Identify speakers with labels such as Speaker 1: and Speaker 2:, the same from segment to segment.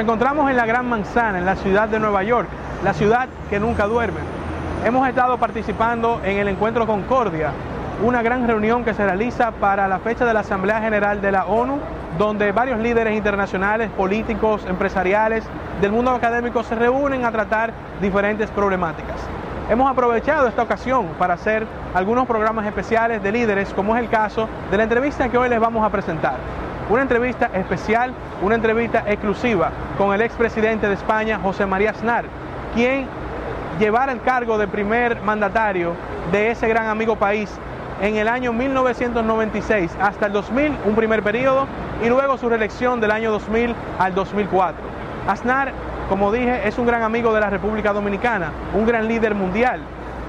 Speaker 1: Encontramos en la Gran Manzana, en la ciudad de Nueva York, la ciudad que nunca duerme. Hemos estado participando en el encuentro Concordia, una gran reunión que se realiza para la fecha de la Asamblea General de la ONU, donde varios líderes internacionales, políticos, empresariales del mundo académico se reúnen a tratar diferentes problemáticas. Hemos aprovechado esta ocasión para hacer algunos programas especiales de líderes, como es el caso de la entrevista que hoy les vamos a presentar. Una entrevista especial, una entrevista exclusiva con el expresidente de España, José María Aznar, quien llevara el cargo de primer mandatario de ese gran amigo país en el año 1996 hasta el 2000, un primer periodo, y luego su reelección del año 2000 al 2004. Aznar, como dije, es un gran amigo de la República Dominicana, un gran líder mundial.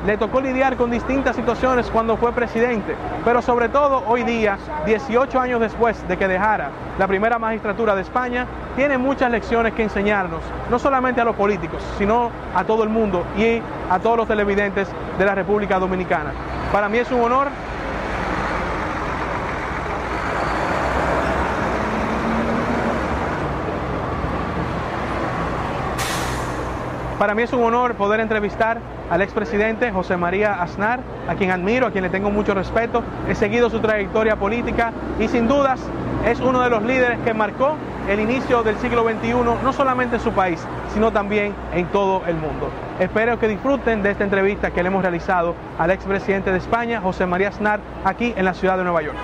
Speaker 1: Le tocó lidiar con distintas situaciones cuando fue presidente, pero sobre todo hoy día, 18 años después de que dejara la primera magistratura de España, tiene muchas lecciones que enseñarnos, no solamente a los políticos, sino a todo el mundo y a todos los televidentes de la República Dominicana. Para mí es un honor Para mí es un honor poder entrevistar al expresidente José María Aznar, a quien admiro, a quien le tengo mucho respeto. He seguido su trayectoria política y sin dudas es uno de los líderes que marcó el inicio del siglo XXI, no solamente en su país, sino también en todo el mundo. Espero que disfruten de esta entrevista que le hemos realizado al expresidente de España, José María Aznar, aquí en la ciudad de Nueva York.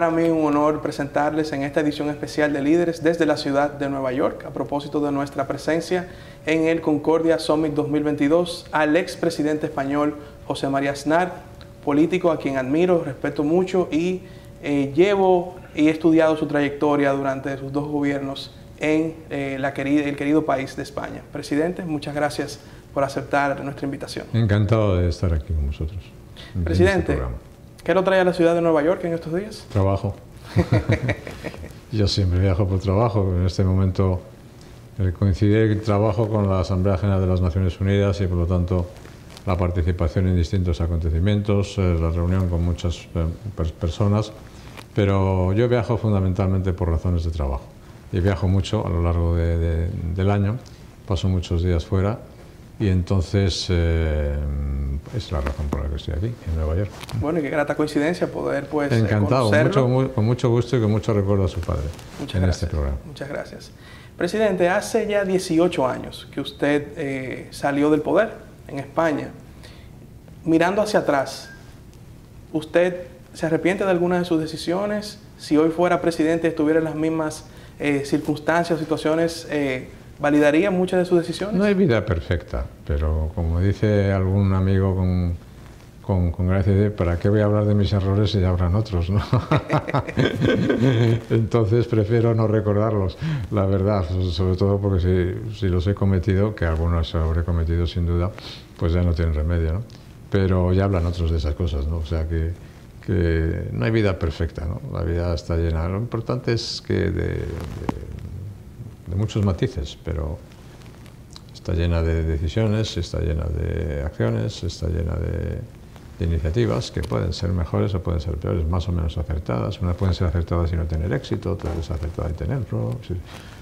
Speaker 1: Para mí un honor presentarles en esta edición especial de Líderes desde la ciudad de Nueva York, a propósito de nuestra presencia en el Concordia Summit 2022, al expresidente español José María Aznar, político a quien admiro, respeto mucho y eh, llevo y he estudiado su trayectoria durante sus dos gobiernos en eh, la querida, el querido país de España. Presidente, muchas gracias por aceptar nuestra invitación.
Speaker 2: Encantado de estar aquí con vosotros. en
Speaker 1: Presidente,
Speaker 2: este.
Speaker 1: ¿Qué lo trae a la ciudad de Nueva York en estos días?
Speaker 2: Trabajo. Yo siempre viajo por trabajo. En este momento eh, coincide el trabajo con la Asamblea General de las Naciones Unidas y por lo tanto la participación en distintos acontecimientos, eh, la reunión con muchas eh, per- personas. Pero yo viajo fundamentalmente por razones de trabajo. Y viajo mucho a lo largo de- de- del año, paso muchos días fuera y entonces eh, es la razón por la que estoy aquí, en Nueva York.
Speaker 1: Bueno, y qué grata coincidencia poder pues eh,
Speaker 2: Encantado, mucho, con mucho gusto y con mucho recuerdo a su padre
Speaker 1: Muchas
Speaker 2: en
Speaker 1: gracias.
Speaker 2: este programa.
Speaker 1: Muchas gracias. Presidente, hace ya 18 años que usted eh, salió del poder en España. Mirando hacia atrás, ¿usted se arrepiente de alguna de sus decisiones? Si hoy fuera presidente estuviera en las mismas eh, circunstancias o situaciones, eh, ¿validaría muchas de sus decisiones?
Speaker 2: No hay vida perfecta, pero como dice algún amigo con, con, con gracia, dice, ¿para qué voy a hablar de mis errores si ya habrán otros? ¿no? Entonces prefiero no recordarlos, la verdad, sobre todo porque si, si los he cometido, que algunos habré cometido sin duda, pues ya no tienen remedio, ¿no? Pero ya hablan otros de esas cosas, ¿no? O sea que, que no hay vida perfecta, ¿no? La vida está llena. Lo importante es que de, de- de muchos matices, pero está llena de decisiones, está llena de acciones, está llena de, iniciativas que pueden ser mejores o pueden ser peores, más o menos acertadas. Unas pueden ser acertadas y no tener éxito, otras desacertadas y tenerlo.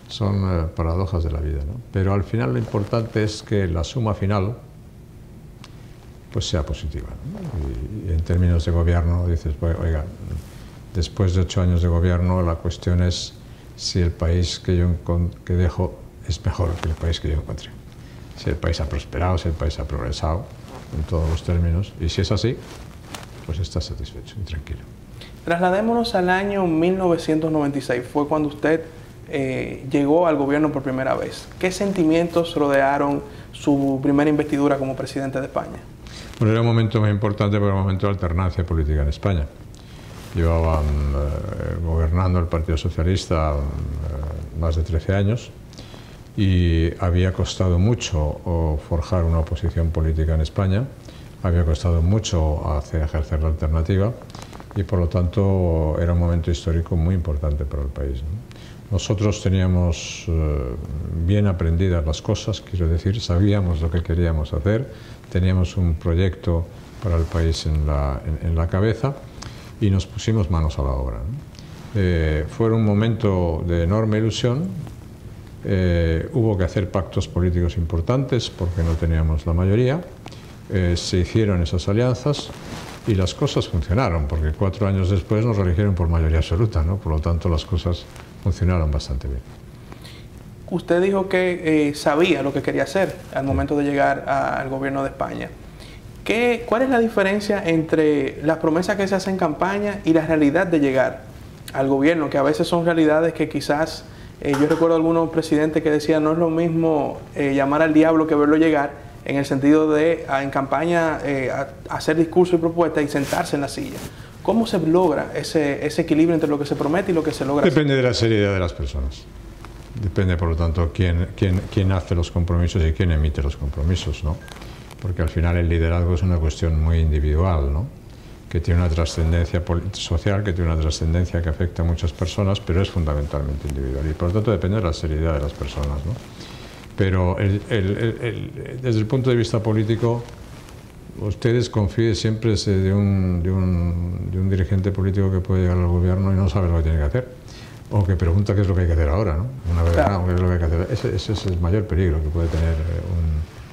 Speaker 2: Son eh, paradojas de la vida. ¿no? Pero al final lo importante es que la suma final pues sea positiva. ¿no? Y, en términos de gobierno dices, "Bueno, oiga, después de ocho años de gobierno la cuestión es si el país que yo que dejo es mejor que el país que yo encontré. Si el país ha prosperado, si el país ha progresado en todos los términos. Y si es así, pues está satisfecho y tranquilo.
Speaker 1: Trasladémonos al año 1996, fue cuando usted eh, llegó al gobierno por primera vez. ¿Qué sentimientos rodearon su primera investidura como presidente de España?
Speaker 2: Bueno, era un momento muy importante era un momento de alternancia política en España. Llevaban eh, gobernando el Partido Socialista eh, más de 13 años y había costado mucho forjar una oposición política en España, había costado mucho hacer, ejercer la alternativa y por lo tanto era un momento histórico muy importante para el país. Nosotros teníamos eh, bien aprendidas las cosas, quiero decir, sabíamos lo que queríamos hacer, teníamos un proyecto para el país en la, en, la cabeza y nos pusimos manos a la obra. Eh, fue un momento de enorme ilusión, eh, hubo que hacer pactos políticos importantes porque no teníamos la mayoría, se hicieron esas alianzas y las cosas funcionaron, porque cuatro años después nos eligieron por mayoría absoluta, ¿no? por lo tanto las cosas funcionaron bastante bien.
Speaker 1: Usted dijo que eh, sabía lo que quería hacer al momento de llegar al gobierno de España. ¿Qué, ¿Cuál es la diferencia entre las promesas que se hacen en campaña y la realidad de llegar al gobierno? Que a veces son realidades que quizás, eh, yo recuerdo algunos presidentes que decían, no es lo mismo eh, llamar al diablo que verlo llegar, en el sentido de en campaña hacer discurso y propuestas y sentarse en la silla. ¿Cómo se logra ese, ese, equilibrio entre lo que se promete y lo que se logra?
Speaker 2: Depende de la seriedad de las personas. Depende, por lo tanto, quién, quién, quién hace los compromisos y quién emite los compromisos, ¿no? Porque al final el liderazgo es una cuestión muy individual, ¿no? que tiene una trascendencia social, que tiene una trascendencia que afecta a muchas personas, pero es fundamentalmente individual. Y por lo tanto depende de la seriedad de las personas. ¿no? Pero el, el, desde el punto de vista político, ustedes confíen siempre de un, de, un, de un, dirigente político que puede llegar al gobierno y no sabe lo que tiene que hacer. O que pregunta qué es lo que hay que hacer ahora, ¿no? Una vez claro. ¿qué es lo que hay que hacer? Ese, ese, es el mayor peligro que puede tener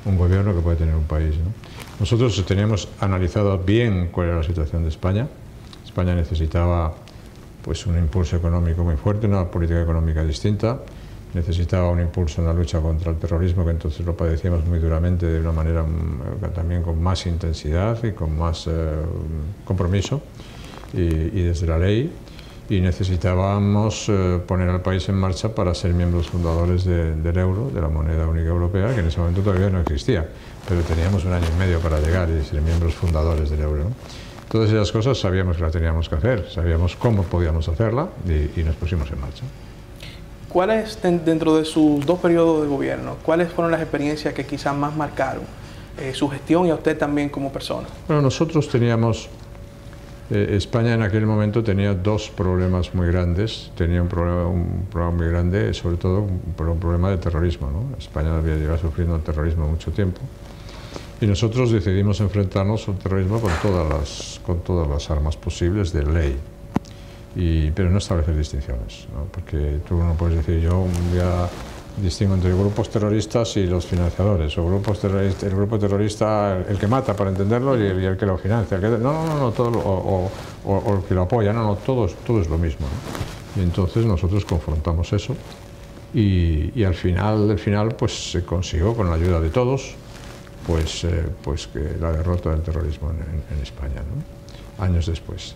Speaker 2: un, gobierno, que puede tener un país. ¿no? Nosotros teníamos analizado bien cuál era la situación de España. España necesitaba pues, un impulso económico muy fuerte, una política económica distinta necesitaba un impulso en la lucha contra el terrorismo, que entonces lo padecíamos muy duramente, de una manera mm, también con más intensidad y con más eh, compromiso, y, y, desde la ley. Y necesitábamos eh, poner al país en marcha para ser miembros fundadores de, del euro, de la moneda única europea, que en ese momento todavía no existía, pero teníamos un año y medio para llegar y ser miembros fundadores del euro. Todas esas cosas sabíamos que las teníamos que hacer, sabíamos cómo podíamos hacerla y, y nos pusimos en marcha.
Speaker 1: ¿Cuáles, dentro de sus dos periodos de gobierno, cuáles fueron las experiencias que quizás más marcaron eh, su gestión y a usted también como persona?
Speaker 2: Bueno, nosotros teníamos, eh, España en aquel momento tenía dos problemas muy grandes. Tenía un problema, muy grande, sobre todo un, un problema de terrorismo. ¿no? España había llevado sufriendo el terrorismo mucho tiempo. Y nosotros decidimos enfrentarnos al terrorismo con todas las, con todas las armas posibles de ley pero no establecer distinciones, porque tú no puedes decir yo un día distingo entre grupos terroristas y los financiadores, o grupos terroristas, el grupo terrorista, el, que mata para entenderlo y el, que lo financia. no, no, no, todo, o, o, el que lo apoya, no, no, todo, es lo mismo. Y entonces nosotros confrontamos eso y, y, al final del final pues se consiguió con la ayuda de todos pues, eh, pues que la derrota del terrorismo en, en España, ¿no? años después.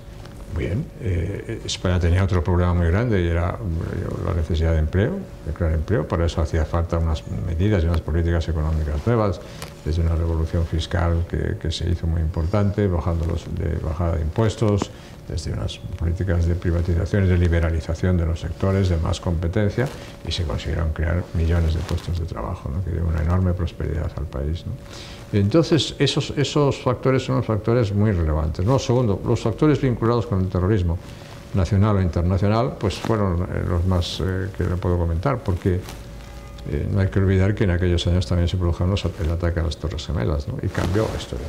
Speaker 2: Bien, eh, España tenía otro problema muy grande y era eh, la necesidad de empleo, de crear empleo. Para eso hacía falta unas medidas y unas políticas económicas nuevas, desde una revolución fiscal que, se hizo muy importante, bajando los, de bajada de impuestos, desde unas políticas de privatización y de liberalización de los sectores, de más competencia, y se consiguieron crear millones de puestos de trabajo, ¿no? que dio una enorme prosperidad al país. ¿no? Entonces, esos, esos factores son los factores muy relevantes. ¿no? Segundo, los factores vinculados con el terrorismo, nacional o internacional, pues fueron eh, los más eh, que le puedo comentar, porque eh, no hay que olvidar que en aquellos años también se produjeron el ataque a las Torres Gemelas, ¿no? y cambió la historia.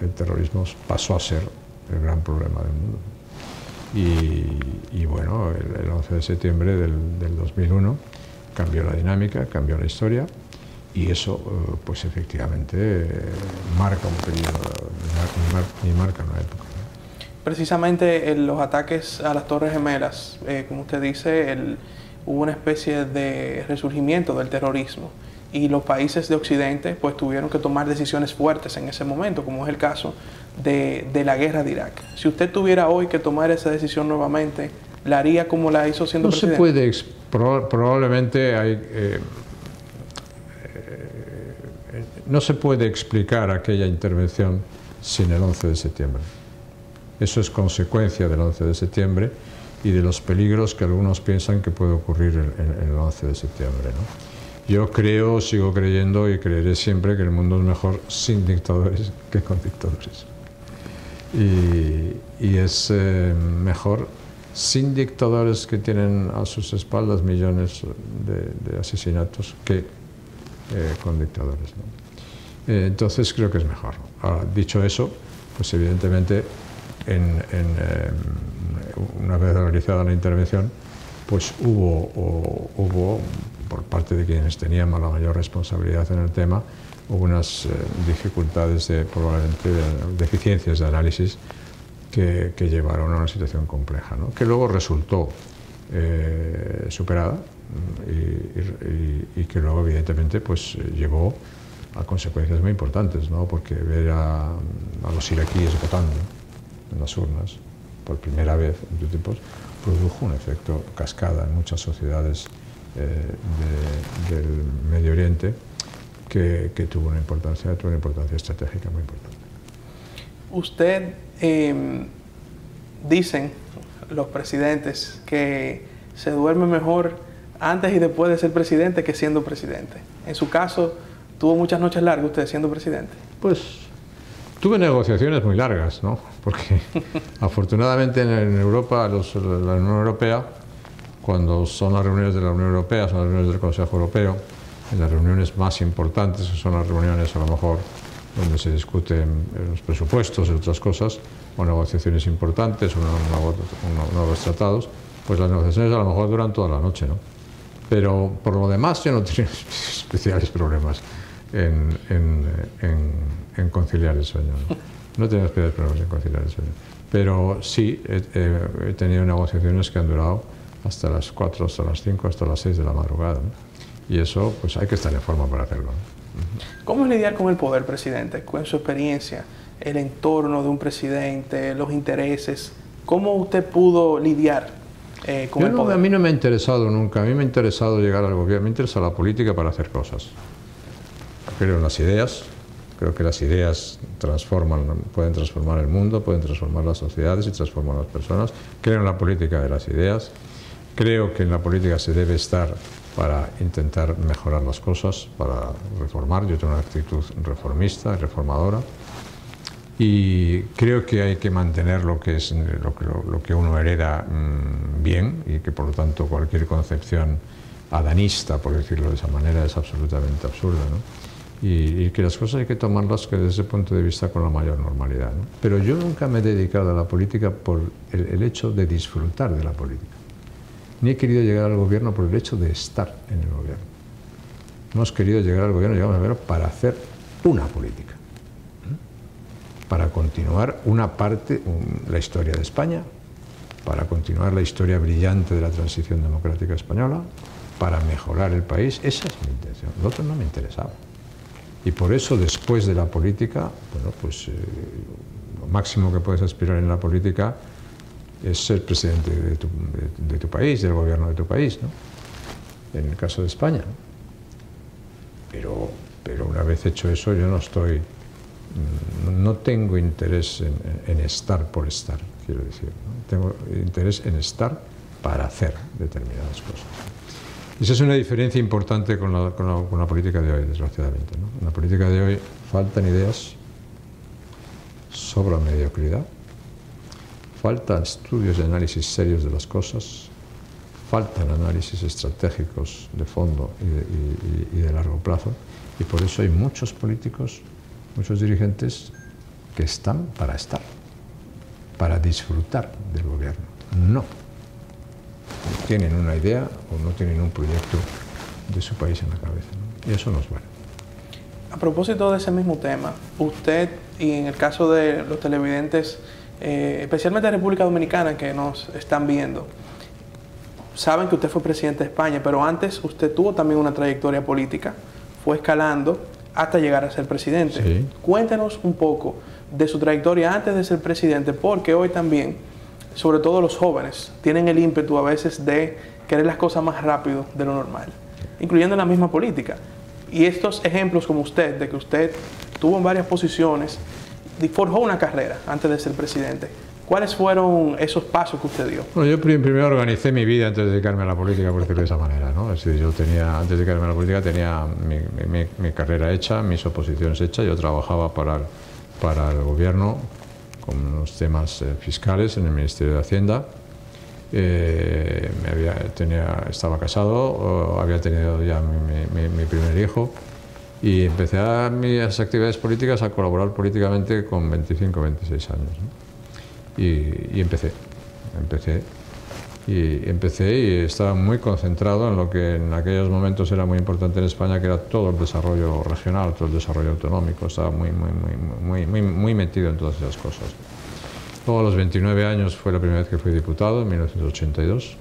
Speaker 2: El terrorismo pasó a ser el gran problema del mundo. Y, y bueno, el, el, 11 de septiembre del, del 2001 cambió la dinámica, cambió la historia y eso eh, pues efectivamente marca un periodo y marca una época.
Speaker 1: Precisamente en los ataques a las Torres Gemelas, eh, como usted dice, el, hubo una especie de resurgimiento del terrorismo y los países de Occidente pues tuvieron que tomar decisiones fuertes en ese momento, como es el caso de, de la guerra de Irak. Si usted tuviera hoy que tomar esa decisión nuevamente, ¿la haría como la hizo siendo
Speaker 2: no
Speaker 1: presidente?
Speaker 2: No se puede, probablemente hay... Eh, no se puede explicar aquella intervención sin el 11 de septiembre. Eso es consecuencia del 11 de septiembre y de los peligros que algunos piensan que puede ocurrir el 11 de septiembre. Yo creo, sigo creyendo y creeré siempre que el mundo es mejor sin dictadores que con dictadores. Y, es eh, mejor sin dictadores que tienen a sus espaldas millones de, asesinatos que eh, con dictadores. Eh, entonces creo que es mejor. Ahora, dicho eso, pues evidentemente en, una vez realizada la intervención, pues hubo, hubo, por parte de quienes teníamos la mayor responsabilidad en el tema, hubo unas eh, dificultades, de, probablemente deficiencias de análisis que, llevaron a una situación compleja, que luego resultó eh, superada y, que luego evidentemente pues, llevó a consecuencias muy importantes, ¿no? porque ver a, a los iraquíes votando en las urnas por primera vez en muchos tiempos, produjo un efecto cascada en muchas sociedades eh, del Medio Oriente que, tuvo, una importancia, tuvo una importancia estratégica muy importante.
Speaker 1: Usted, em, dicen los presidentes que se duerme mejor antes y después de ser presidente que siendo presidente. En su caso, ¿tuvo muchas noches largas usted siendo presidente?
Speaker 2: Pues Tuve negociaciones muy largas, ¿no? Porque afortunadamente en, Europa, la Unión Europea, cuando son las reuniones de la Unión Europea, son las reuniones del Consejo Europeo, en las reuniones más importantes, son las reuniones a lo mejor donde se discuten los presupuestos y otras cosas, o negociaciones importantes, o nuevos tratados, pues las negociaciones a lo mejor duran toda la noche, ¿no? Pero por lo demás yo no tengo especiales problemas en, en, conciliar el sueño. No, no tengo problemas en conciliar el sueño. Pero sí he, tenido negociaciones que han durado hasta las 4, hasta las 5, hasta las 6 de la madrugada. Y eso, pues hay que estar en forma para hacerlo.
Speaker 1: ¿Cómo es lidiar con el poder, presidente? Con su experiencia, el entorno de un presidente, los intereses. ¿Cómo usted pudo lidiar eh, con el poder?
Speaker 2: A mí no me ha interesado nunca. A mí me ha interesado llegar al gobierno. Me interesa la política para hacer cosas creo en las ideas, creo que las ideas transforman, pueden transformar el mundo, pueden transformar las sociedades y transformar las personas. Creo en la política de las ideas, creo que en la política se debe estar para intentar mejorar las cosas, para reformar. Yo tengo una actitud reformista y reformadora. Y creo que hay que mantener lo que, es, lo, uno hereda mm, bien y que por lo tanto cualquier concepción adanista, por decirlo de esa manera, es absolutamente absurda. ¿no? Y, que las cosas hay que tomarlas desde ese punto de vista con la mayor normalidad. Pero yo nunca me he dedicado a la política por el, hecho de disfrutar de la política, ni he querido llegar al gobierno por el hecho de estar en el gobierno. Hemos querido llegar al gobierno, llegamos al gobierno para hacer una política, para continuar una parte, la historia de España, para continuar la historia brillante de la transición democrática española, para mejorar el país. Esa es mi intención. Lo otro no me interesaba. Y por eso después de la política, bueno, pues eh, lo máximo que puedes aspirar en la política es ser presidente de tu, país, del gobierno de tu país, ¿no? en el caso de España. Pero, pero una vez hecho eso, yo no estoy, mm, no tengo interés en, estar por estar, quiero decir. Tengo interés en estar para hacer determinadas cosas. Esa es una diferencia importante con la, política de hoy, desgraciadamente. En la política de hoy faltan ideas, sobra mediocridad, faltan estudios y análisis serios de las cosas, faltan análisis estratégicos de fondo y de, largo plazo, y por eso hay muchos políticos, muchos dirigentes que están para estar, para disfrutar del gobierno, no tienen una idea o no tienen un proyecto de su país en la cabeza. Y eso no es bueno.
Speaker 1: A propósito de ese mismo tema, usted y en el caso de los televidentes, eh, especialmente de República Dominicana que nos están viendo, saben que usted fue presidente de España, pero antes usted tuvo también una trayectoria política, fue escalando hasta llegar a ser presidente. Cuéntenos un poco de su trayectoria antes de ser presidente, porque hoy también sobre todo los jóvenes, tienen el ímpetu a veces de querer las cosas más rápido de lo normal, incluyendo en la misma política. Y estos ejemplos como usted, de que usted tuvo en varias posiciones forjó una carrera antes de ser presidente, ¿Cuáles fueron esos pasos que usted dio?
Speaker 2: Bueno, yo primero organicé mi vida antes de dedicarme a la política, por decirlo de esa manera. ¿no? Es decir, yo tenía, antes de dedicarme a la política tenía mi, carrera hecha, mis oposiciones hechas. Yo trabajaba para, para el gobierno con los temas eh, fiscales en el Ministerio de Hacienda. Eh, estaba casado, había tenido ya mi, primer hijo y empecé a mis actividades políticas a colaborar políticamente con 25 26 años. Y, empecé, empecé. Y empecé y estaba muy concentrado en lo que en aquellos momentos era muy importante en España, que era todo el desarrollo regional, todo el desarrollo autonómico. Estaba muy, muy, muy, muy, muy metido en todas esas cosas. Luego a los 29 años fue la primera vez que fui diputado, en 1982.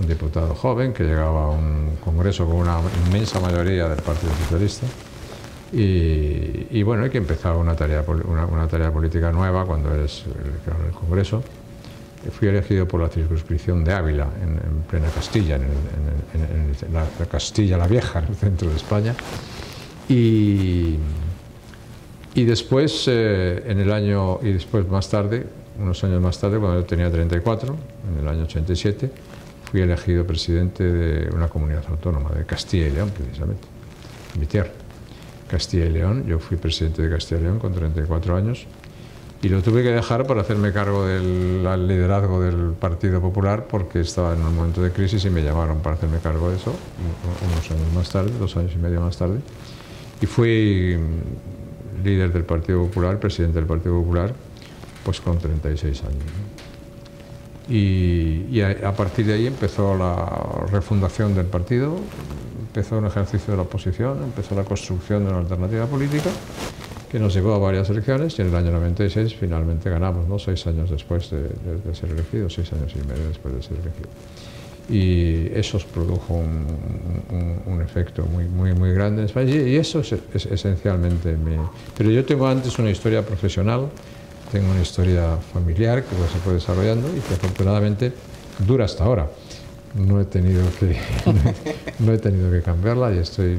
Speaker 2: Un diputado joven que llegaba a un congreso con una inmensa mayoría del Partido Socialista y, bueno, hay que empezar una tarea, una, tarea política nueva cuando eres el, el Congreso. Fui elegido por la circunscripción de Ávila, en, plena Castilla, en, la, Castilla la Vieja, en el centro de España. Y, y después, eh, en el año, y después más tarde, unos años más tarde, cuando yo tenía 34, en el año 87, fui elegido presidente de una comunidad autónoma, de Castilla y León, precisamente, mi tierra. Castilla y León. Yo fui presidente de Castilla y León con 34 años y lo tuve que dejar para hacerme cargo del liderazgo del Partido Popular porque estaba en un momento de crisis y me llamaron para hacerme cargo de eso unos años más tarde, dos años y medio más tarde. Y fui líder del Partido Popular, presidente del Partido Popular, pues con 36 años. Y, a, partir de ahí empezó la refundación del partido, empezó un ejercicio de la oposición, empezó la construcción de una alternativa política que nos llevó a varias elecciones y en el año 96 finalmente ganamos, ¿no? seis años después de, ser elegido, seis años y medio después de ser elegido. Y eso produjo un, efecto muy, muy, muy grande en España y, eso es, esencialmente mi... Pero yo tengo antes una historia profesional, tengo una historia familiar que se fue desarrollando y que afortunadamente dura hasta ahora no he tenido que no he tenido que cambiarla y estoy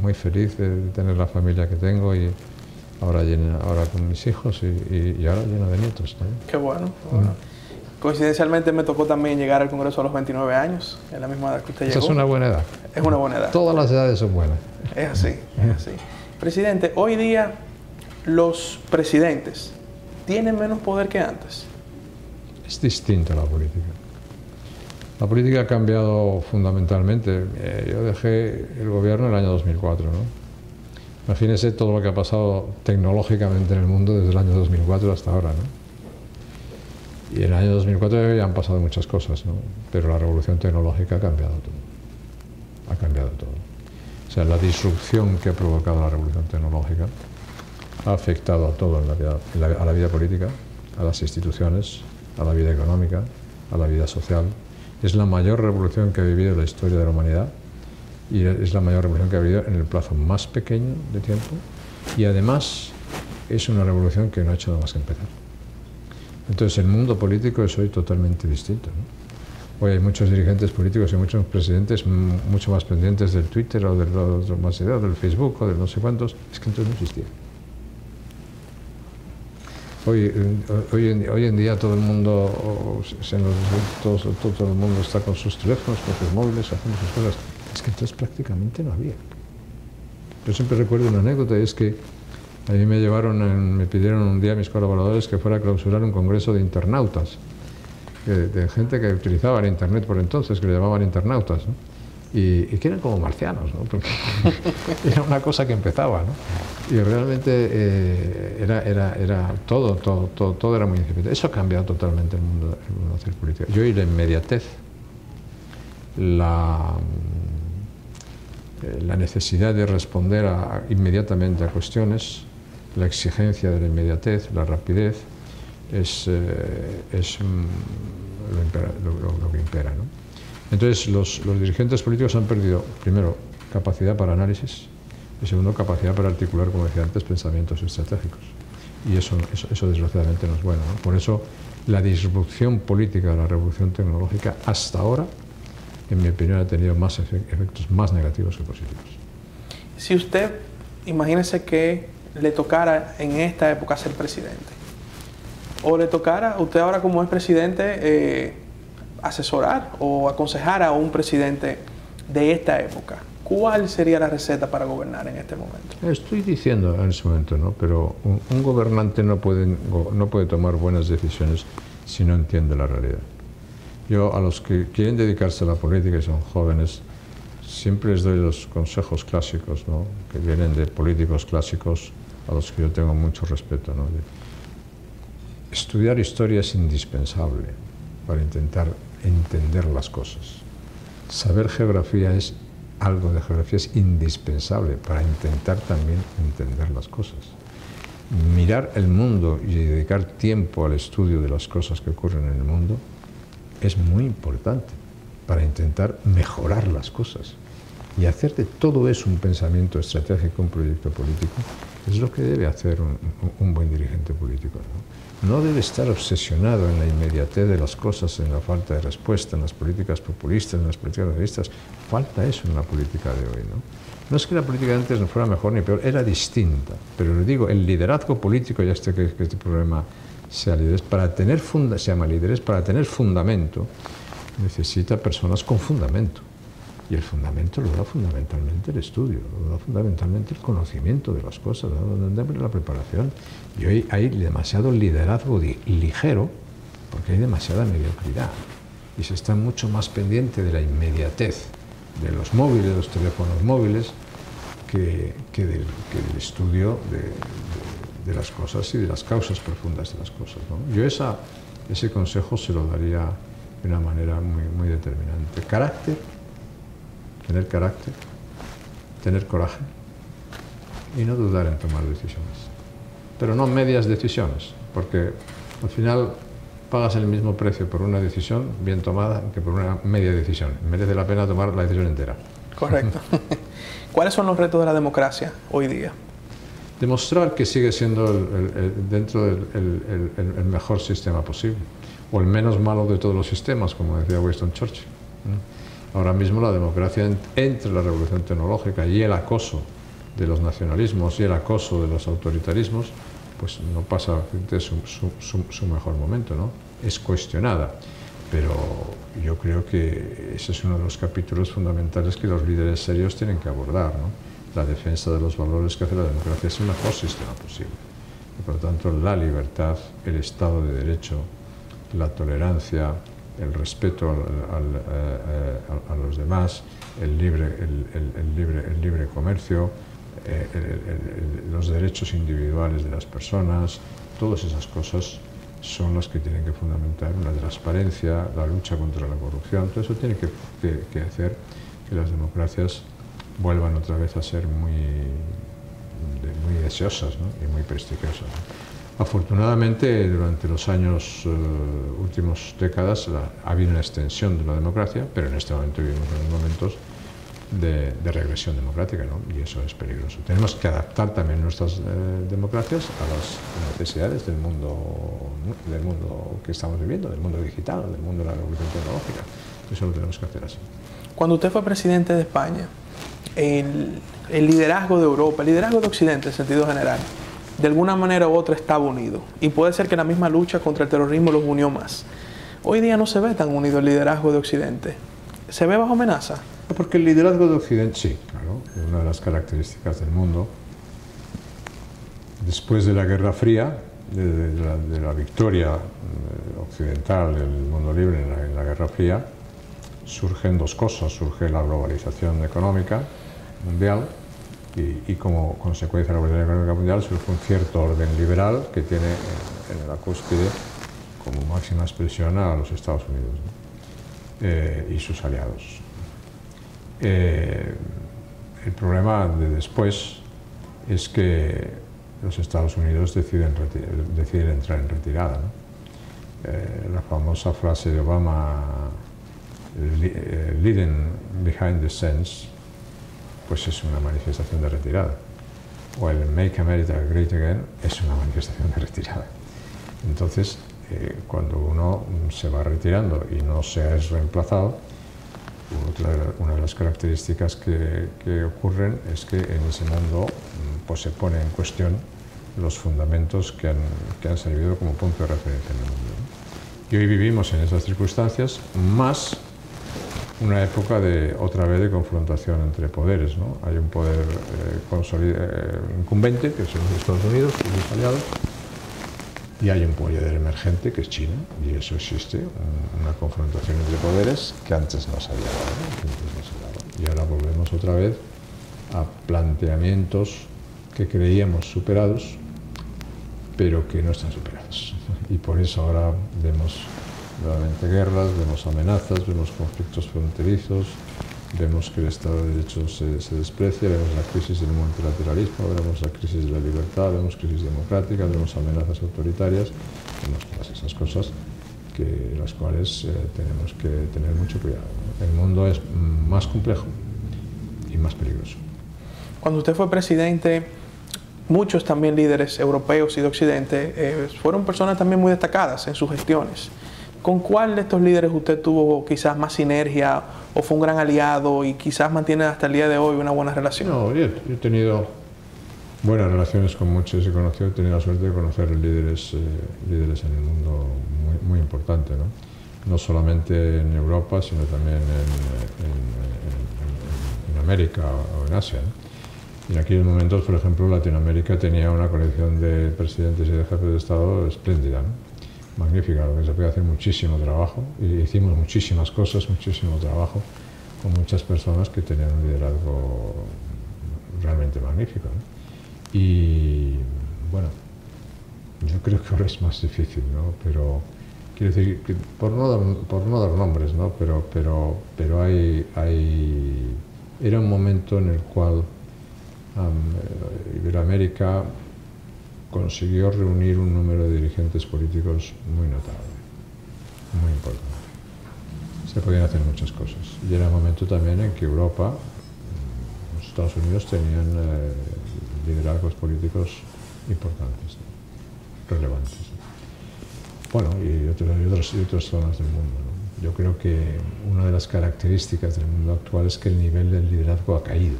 Speaker 2: muy feliz de tener la familia que tengo y ahora ahora con mis hijos y, ahora lleno de nietos
Speaker 1: también. Qué bueno. Coincidencialmente me tocó también llegar al Congreso a los 29 años, en la misma edad que usted Esa
Speaker 2: llegó. es una buena edad.
Speaker 1: Es una buena edad.
Speaker 2: Todas las edades son buenas.
Speaker 1: Es así, es así. Presidente, hoy día los presidentes tienen menos poder que antes.
Speaker 2: Es distinta la política. La política ha cambiado fundamentalmente. Eh, yo dejé el gobierno en el año 2004. ¿no? Imagínese todo lo que ha pasado tecnológicamente en el mundo desde el año 2004 hasta ahora. ¿no? Y en el año 2004 ya han pasado muchas cosas, ¿no? pero la revolución tecnológica ha cambiado todo. Ha cambiado todo. O sea, la disrupción que ha provocado la revolución tecnológica ha afectado a todo en la vida, a la vida política, a las instituciones, a la vida económica, a la vida social, es la mayor revolución que ha vivido la historia de la humanidad y es la mayor revolución que ha habido en el plazo más pequeño de tiempo y además es una revolución que no ha hecho nada más que empezar. Entonces el mundo político es hoy totalmente distinto. Hoy hay muchos dirigentes políticos y muchos presidentes mucho más pendientes del Twitter o del, o del Facebook o de no sé cuántos. Es que entonces no existía. Hoy, en, hoy en día todo el mundo todo, todo, el mundo está con sus teléfonos, con sus móviles, haciendo sus cosas. Es que entonces prácticamente no había. Yo siempre recuerdo una anécdota y es que a mí me llevaron, me pidieron un día mis colaboradores que fuera a clausurar un congreso de internautas, de, gente que utilizaba el internet por entonces, que le llamaban internautas. y, que eran como marcianos, ¿no? porque era una cosa que empezaba. ¿no? Y realmente eh, era, era, era todo, todo, todo, todo, era muy incipiente. Eso ha cambiado totalmente el mundo, el mundo de la política. Yo y la inmediatez, la, la necesidad de responder inmediatamente a cuestiones, la exigencia de la inmediatez, la rapidez, es, eh, es mm, lo, que impera. ¿no? Entonces, los, dirigentes políticos han perdido, primero, capacidad para análisis y segundo, capacidad para articular, como decía antes, pensamientos estratégicos. Y eso, eso, desgraciadamente no es bueno. Por eso, la disrupción política de la revolución tecnológica hasta ahora, en mi opinión, ha tenido más efectos más negativos que positivos.
Speaker 1: Si usted, imagínese que le tocara en esta época ser presidente, o le tocara usted ahora como es presidente eh, asesorar o aconsejar a un presidente de esta época, ¿cuál sería la receta para gobernar en este momento?
Speaker 2: Estoy diciendo en ese momento, ¿no? Pero un, gobernante no puede, no puede tomar buenas decisiones si no entiende la realidad. Yo a los que quieren dedicarse a la política y son jóvenes, siempre les doy los consejos clásicos, ¿no? que vienen de políticos clásicos a los que yo tengo mucho respeto. ¿no? estudiar historia es indispensable para intentar entender las cosas. Saber geografía es algo de geografía es indispensable para intentar también entender las cosas. Mirar el mundo y dedicar tiempo al estudio de las cosas que ocurren en el mundo es muy importante para intentar mejorar las cosas. Y hacer de todo eso un pensamiento estratégico, un proyecto político, es lo que debe hacer un, buen dirigente político. ¿no? debe estar obsesionado en la inmediatez de las cosas, en la falta de respuesta, en las políticas populistas, en las políticas nacionalistas. Falta eso en la política de hoy. ¿no? no es que la política de antes no fuera mejor ni peor, era distinta. Pero le digo, el liderazgo político, ya este que, este problema sea líderes, para tener funda, se llama líderes, para tener fundamento, necesita personas con fundamento. Y el fundamento lo da fundamentalmente el estudio, lo da fundamentalmente el conocimiento de las cosas, lo da la preparación. Y hoy hay demasiado liderazgo ligero porque hay demasiada mediocridad. Y se está mucho más pendiente de la inmediatez de los móviles, de los teléfonos móviles, que, del, estudio de, las cosas y de las causas profundas de las cosas. Yo esa, ese consejo se lo daría de una manera muy, muy determinante. Carácter tener carácter, tener coraje y no dudar en tomar decisiones. Pero no medias decisiones, porque al final pagas el mismo precio por una decisión bien tomada que por una media decisión. Merece la pena tomar la decisión entera.
Speaker 1: Correcto. ¿Cuáles son los retos de la democracia hoy día?
Speaker 2: Demostrar que sigue siendo dentro del el, mejor sistema posible, o el menos malo de todos los sistemas, como decía Winston Churchill. Ahora mismo la democracia entre la revolución tecnológica y el acoso de los nacionalismos y el acoso de los autoritarismos, pues no pasa de su, su, mejor momento, ¿no? Es cuestionada, pero yo creo que ese es uno de los capítulos fundamentales que los líderes serios tienen que abordar, ¿no? La defensa de los valores que hace la democracia es el mejor sistema posible. Y por lo tanto, la libertad, el Estado de Derecho, la tolerancia, el respeto eh, eh, a, los demás, el libre, el, libre, el libre comercio, eh, los derechos individuales de las personas, todas esas cosas son las que tienen que fundamentar la transparencia, la lucha contra la corrupción, todo eso tiene que, hacer que las democracias vuelvan otra vez a ser muy, muy deseosas y muy prestigiosas. Afortunadamente, durante los años, uh, últimos décadas, ha habido una extensión de la democracia, pero en este momento vivimos en momentos de, regresión democrática, ¿no? y eso es peligroso. Tenemos que adaptar también nuestras eh, democracias a las necesidades del mundo, del mundo que estamos viviendo, del mundo digital, del mundo de la revolución tecnológica. Eso lo tenemos que hacer así.
Speaker 1: Cuando usted fue presidente de España, el, el liderazgo de Europa, el liderazgo de Occidente en sentido general, de alguna manera u otra estaba unido. Y puede ser que la misma lucha contra el terrorismo los unió más. Hoy día no se ve tan unido el liderazgo de Occidente. ¿Se ve bajo amenaza?
Speaker 2: Porque el liderazgo de Occidente, sí, claro, es una de las características del mundo. Después de la Guerra Fría, de, la, victoria eh, occidental del mundo libre en la Guerra Fría, surgen dos cosas. Surge la globalización económica mundial, y, como consecuencia de la Revolución Económica Mundial surge un cierto orden liberal que tiene en, la cúspide como máxima expresión a los Estados Unidos eh, y sus aliados. Eh, el problema de después es que los Estados Unidos deciden, entrar en retirada. Eh, la famosa frase de Obama, leading behind the scenes, pues es una manifestación de retirada. O el Make America Great Again es una manifestación de retirada. Entonces, eh, cuando uno se va retirando y no se es reemplazado, una de las características que, ocurren es que en ese mundo mm, pues, se pone en cuestión los fundamentos que han, que han servido como punto de referencia en el mundo. Y hoy vivimos en esas circunstancias, más una época de otra vez de confrontación entre poderes. ¿no? Hay un poder eh, eh, incumbente, que son los Estados Unidos y sus aliados, y hay un poder emergente, que es China, y eso existe, una confrontación entre poderes que antes no se había dado. Y ahora volvemos otra vez a planteamientos que creíamos superados, pero que no están superados. Y por eso ahora vemos nuevamente guerras, vemos amenazas, vemos conflictos fronterizos, vemos que el Estado de Derecho se, se, desprecia, vemos la crisis del multilateralismo, vemos la crisis de la libertad, vemos crisis democráticas, vemos amenazas autoritarias, vemos todas esas cosas que las cuales eh, tenemos que tener mucho cuidado. El mundo es más complejo y más peligroso.
Speaker 1: Cuando usted fue presidente, muchos también líderes europeos y de Occidente eh, fueron personas también muy destacadas en sus gestiones. ¿Con cuál de estos líderes usted tuvo quizás más sinergia o fue un gran aliado y quizás mantiene hasta el día de hoy una buena relación?
Speaker 2: No, yo, he tenido buenas relaciones con muchos, he conocido, he tenido la suerte de conocer líderes, eh, líderes en el mundo muy, muy importantes, ¿no? no solamente en Europa, sino también en, en, en, América o en Asia. ¿no? Y en aquellos momentos, por ejemplo, Latinoamérica tenía una colección de presidentes y de jefes de Estado espléndida. ¿no? Magnífica, lo que se puede hacer muchísimo trabajo y hicimos muchísimas cosas, muchísimo trabajo con muchas personas que tenían un liderazgo realmente magnífico. Y bueno, yo creo que ahora es más difícil, ¿no? Pero quiero decir, por, no dar, por no dar nombres, ¿no? Pero, pero, pero hay, hay, era un momento en el cual um, Iberoamérica consiguió reunir un número de dirigentes políticos muy notable, muy importante. Se podían hacer muchas cosas. Y era un momento también en que Europa, los Estados Unidos tenían eh, liderazgos políticos importantes, relevantes. Bueno, y, otras, y otras zonas del mundo. Yo creo que una de las características del mundo actual es que el nivel del liderazgo ha caído.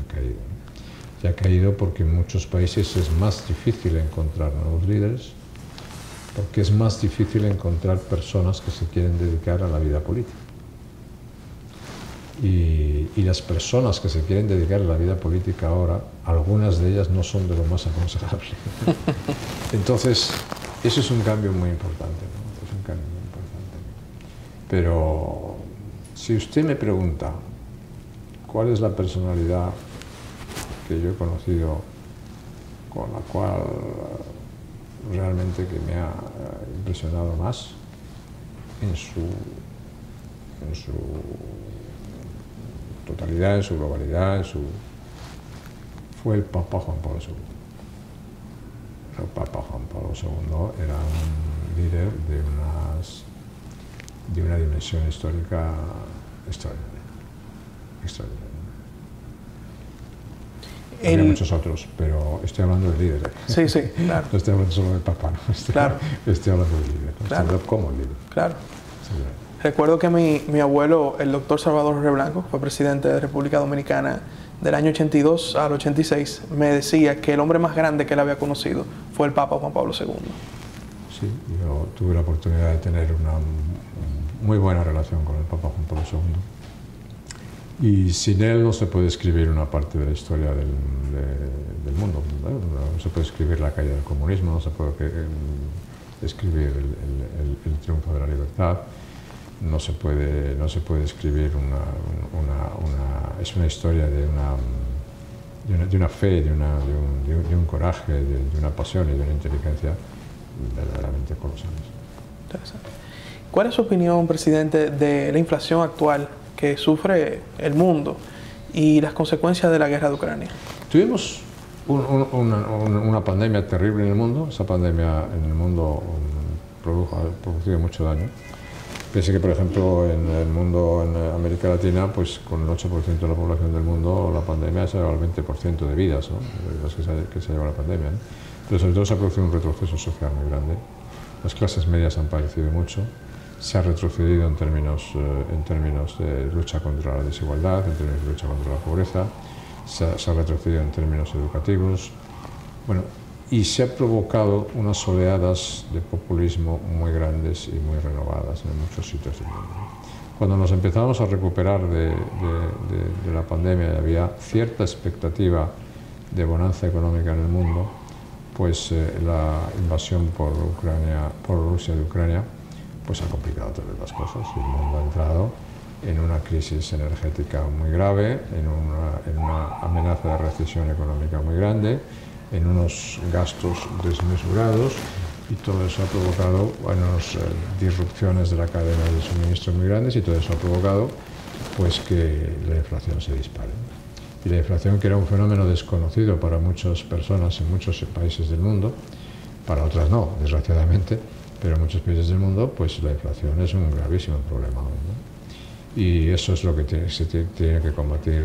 Speaker 2: Ha caído ha caído porque en muchos países es más difícil encontrar nuevos líderes, porque es más difícil encontrar personas que se quieren dedicar a la vida política. Y, y, las personas que se quieren dedicar a la vida política ahora, algunas de ellas no son de lo más aconsejable. Entonces, eso es un cambio muy importante, ¿no? es un cambio muy importante. Pero si usted me pregunta cuál es la personalidad que yo he conocido con la cual realmente que me ha impresionado más en su, en su totalidad, en su globalidad, fue el Papa Juan Pablo II. El Papa Juan Pablo II era un líder de, unas, de una dimensión histórica extraordinaria. extraordinaria. Hay muchos otros, pero estoy hablando del líder.
Speaker 1: Sí, sí, claro.
Speaker 2: No estoy hablando solo del papá, no. estoy,
Speaker 1: claro.
Speaker 2: estoy hablando del líder,
Speaker 1: claro.
Speaker 2: estoy hablando como líder.
Speaker 1: Claro. Recuerdo que mi, mi, abuelo, el doctor Salvador Reblanco, fue presidente de República Dominicana del año 82 al 86, me decía que el hombre más grande que él había conocido fue el Papa Juan Pablo II.
Speaker 2: Sí, yo tuve la oportunidad de tener una muy buena relación con el Papa Juan Pablo II y sin él no se puede escribir una parte de la historia del, de, del mundo. ¿no? se puede escribir la caída del comunismo, no se puede escribir el, triunfo de la libertad, no se puede, no se puede escribir una, una, una es una historia de una, de una, fe, de, una, un, de un coraje, de, una pasión y de una inteligencia verdaderamente colosales.
Speaker 1: ¿Cuál es su opinión, presidente, de la inflación actual que sufre el mundo y las consecuencias de la guerra de Ucrania.
Speaker 2: Tuvimos un, un, una, una, pandemia terrible en el mundo, esa pandemia en el mundo produjo, ha producido mucho daño. Piense que, por ejemplo, en el mundo, en América Latina, pues con el 8% de la población del mundo, la pandemia se ha llevado el 20% de vidas, ¿no? de las que se, que se lleva la pandemia. ¿no? Pero sobre todo se ha producido un retroceso social muy grande. Las clases medias han padecido mucho se ha retrocedido en términos, eh, en términos de lucha contra la desigualdad, en términos de lucha contra la pobreza, se ha, retrocedido en términos educativos, Bueno, y se ha provocado unas oleadas de populismo muy grandes y muy renovadas en muchos sitios del mundo. Cuando nos empezamos a recuperar de, la pandemia había cierta expectativa de bonanza económica en el mundo, pues eh, la invasión por Rusia de Ucrania pues ha complicado todas las cosas el mundo ha entrado en una crisis energética muy grave, en una, en una amenaza de recesión económica muy grande, en unos gastos desmesurados y todo eso ha provocado unas eh, disrupciones de la cadena de suministro muy grandes y todo eso ha provocado pues que la inflación se dispare. Y la inflación, que era un fenómeno desconocido para muchas personas en muchos países del mundo, para otras no, desgraciadamente, pero en muchos países del mundo, pues la inflación es un gravísimo problema. Y eso es lo que tiene, se tiene, que combatir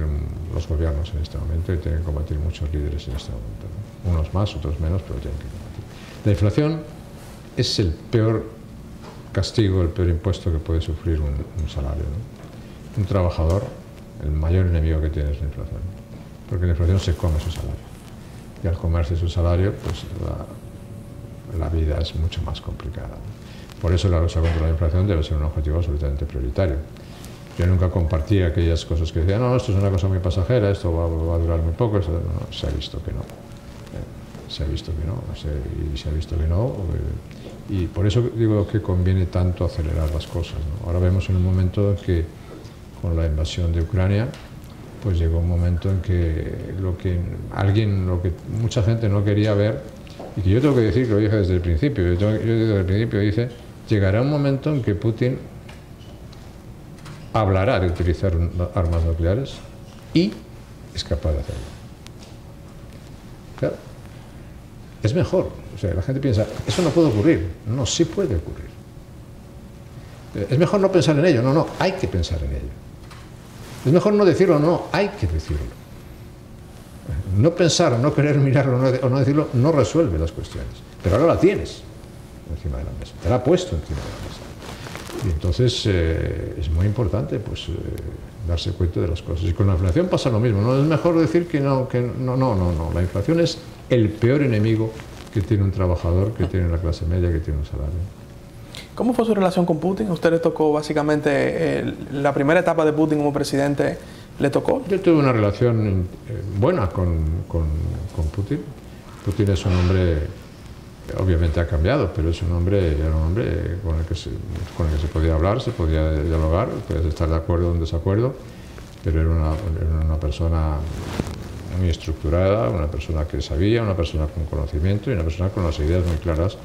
Speaker 2: los gobiernos en este momento y tienen que combatir muchos líderes en este momento. Unos más, otros menos, pero tienen que combatir. La inflación es el peor castigo, el peor impuesto que puede sufrir un, salario. Un trabajador, el mayor enemigo que tiene es la inflación, porque la inflación se come su salario. Y al comerse su salario, pues la, la vida es mucho más complicada. Por eso la lucha contra la inflación debe ser un objetivo absolutamente prioritario. Yo nunca compartía aquellas cosas que decían, no, esto es una cosa muy pasajera, esto va, a durar muy poco, se ha visto que no. Eh, se ha visto que no, y se ha visto que no. Eh, y por eso digo que conviene tanto acelerar las cosas. Ahora vemos en un momento en que con la invasión de Ucrania, pues llegó un momento en que lo que alguien, lo que mucha gente no quería ver, y que yo tengo que decir, que lo dije desde el principio, yo, yo desde el principio dice, llegará un momento en que Putin hablará de utilizar armas nucleares y es capaz de hacerlo. Claro, es mejor. O sea, la gente piensa, eso no puede ocurrir. No, sí puede ocurrir. Es mejor no pensar en ello. No, no, hay que pensar en ello. Es mejor no decirlo, no, hay que decirlo. No pensar, no querer mirarlo o no decirlo no resuelve las cuestiones. Pero ahora la tienes encima de la mesa. Te la ha puesto encima de la mesa. Y entonces eh, es muy importante pues, eh, darse cuenta de las cosas. Y con la inflación pasa lo mismo. No es mejor decir que no, que no, no, no, no. La inflación es el peor enemigo que tiene un trabajador, que tiene la clase media, que tiene un salario.
Speaker 1: ¿Cómo fue su relación con Putin? ¿A usted le tocó básicamente la primera etapa de Putin como presidente? ¿Le tocó?
Speaker 2: Yo tuve una relación eh, buena con, con, con Putin. Putin es un hombre obviamente ha cambiado, pero es un hombre, era un hombre con el, que se, con el que se podía hablar, se podía dialogar, podía estar de acuerdo o en desacuerdo, pero era una, era una, persona muy estructurada, una persona que sabía, una persona con conocimiento y una persona con las ideas muy claras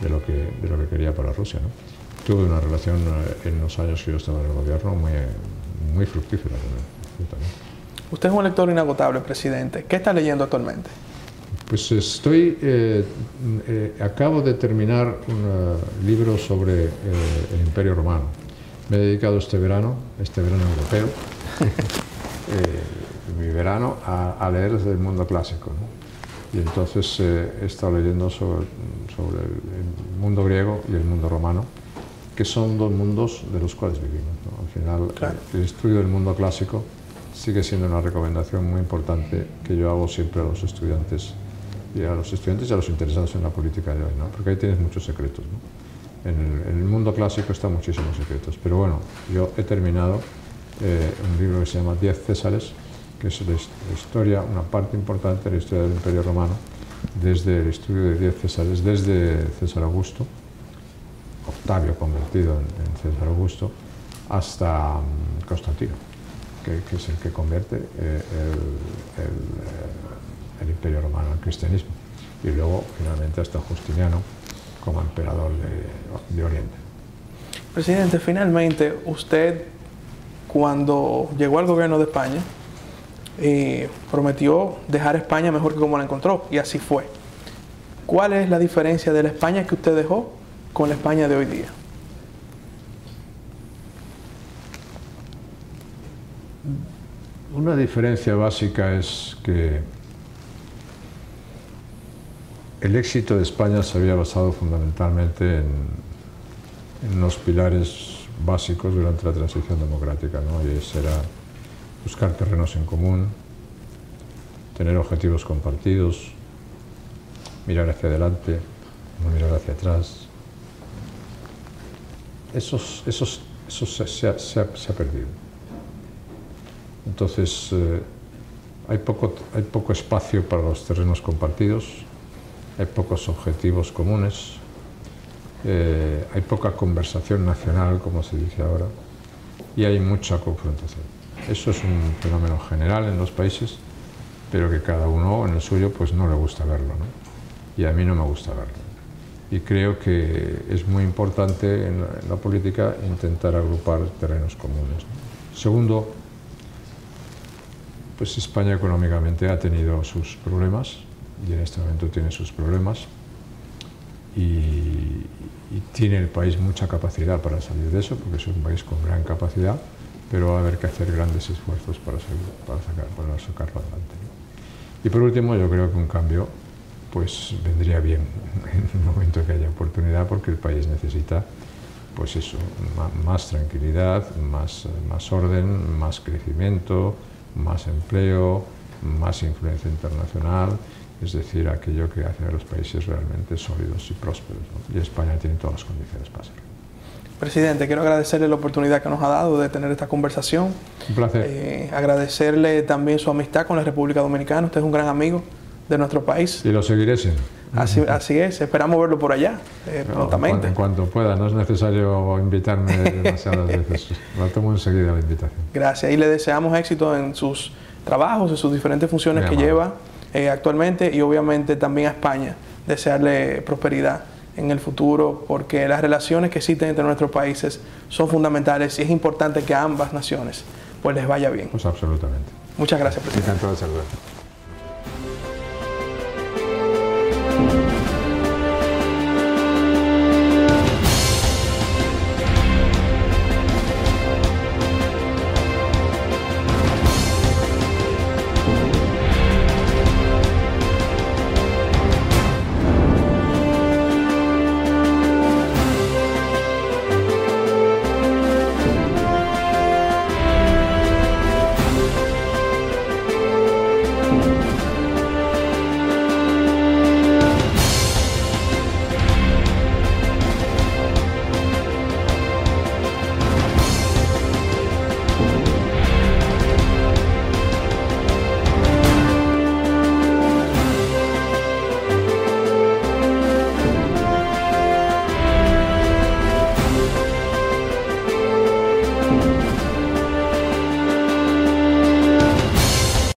Speaker 2: de lo que, de lo que quería para Rusia. ¿no? Tuve una relación eh, en los años que yo estaba en el gobierno muy, muy fructífera con él.
Speaker 1: Usted es un lector inagotable, presidente. ¿Qué está leyendo actualmente?
Speaker 2: Pues estoy, eh, eh, acabo de terminar un eh, libro sobre el Imperio Romano. Me he dedicado este verano, este verano europeo, mi verano, a, leer desde el mundo clásico. Y entonces he estado leyendo sobre, sobre, el mundo griego y el mundo romano, que son dos mundos de los cuales vivimos. Al final, el estudio del mundo clásico sigue siendo una recomendación muy importante que yo hago siempre a los estudiantes y a los estudiantes y a los interesados en la política de hoy, ¿no? porque ahí tienes muchos secretos. ¿no? En, el, mundo clásico están muchísimos secretos, pero bueno, yo he terminado eh, un libro que se llama Diez Césares, que es la, historia, una parte importante de la historia del Imperio Romano, desde el estudio de Diez Césares, desde César Augusto, Octavio convertido en, César Augusto, hasta mm, Constantino, que, es el que convierte eh, eh, el Imperio Romano al cristianismo y luego finalmente hasta Justiniano como emperador de, Oriente.
Speaker 1: Presidente, finalmente usted cuando llegó al gobierno de España eh, prometió dejar España mejor que como la encontró y así fue. ¿Cuál es la diferencia de la España que usted dejó con la España de hoy día?
Speaker 2: Una diferencia básica es que el éxito de España se había basado fundamentalmente en, unos pilares básicos durante la transición democrática, ¿no? y ese era buscar terrenos en común, tener objetivos compartidos, mirar hacia adelante, no mirar hacia atrás. Eso, se, ha, perdido. Entonces, eh, hay, poco, hay poco espacio para los terrenos compartidos, hay pocos objetivos comunes, eh, hay poca conversación nacional, como se dice ahora, y hay mucha confrontación. Eso es un fenómeno general en los países, pero que cada uno en el suyo pues no le gusta verlo, ¿no? y a mí no me gusta verlo. Y creo que es muy importante en la, política intentar agrupar terrenos comunes. Segundo, pues España económicamente ha tenido sus problemas y en este momento tiene sus problemas y, tiene el país mucha capacidad para salir de eso porque es un país con gran capacidad pero va a haber que hacer grandes esfuerzos para, para, sacar, para sacarlo adelante. Y por último, yo creo que un cambio pues vendría bien en el momento que haya oportunidad porque el país necesita pues eso, más tranquilidad, más, más orden, más crecimiento, más empleo, más influencia internacional, es decir, aquello que hace a los países realmente sólidos y prósperos. Y España tiene todas las condiciones para hacerlo.
Speaker 1: Presidente, quiero agradecerle la oportunidad que nos ha dado de tener esta conversación.
Speaker 2: Un placer.
Speaker 1: Eh, agradecerle también su amistad con la República Dominicana. Usted es un gran amigo de nuestro país.
Speaker 2: Y lo seguiré siendo.
Speaker 1: Así, así es, esperamos verlo por allá eh, prontamente.
Speaker 2: En cuanto, pueda, no es necesario invitarme demasiadas veces. Lo tomo enseguida la invitación.
Speaker 1: Gracias y le deseamos éxito en sus trabajos, en sus diferentes funciones que lleva eh, actualmente y obviamente también a España. Desearle prosperidad en el futuro porque las relaciones que existen entre nuestros países son fundamentales y es importante que a ambas naciones pues les vaya bien.
Speaker 2: Pues absolutamente.
Speaker 1: Muchas gracias, presidente.
Speaker 2: Encantado de saludar.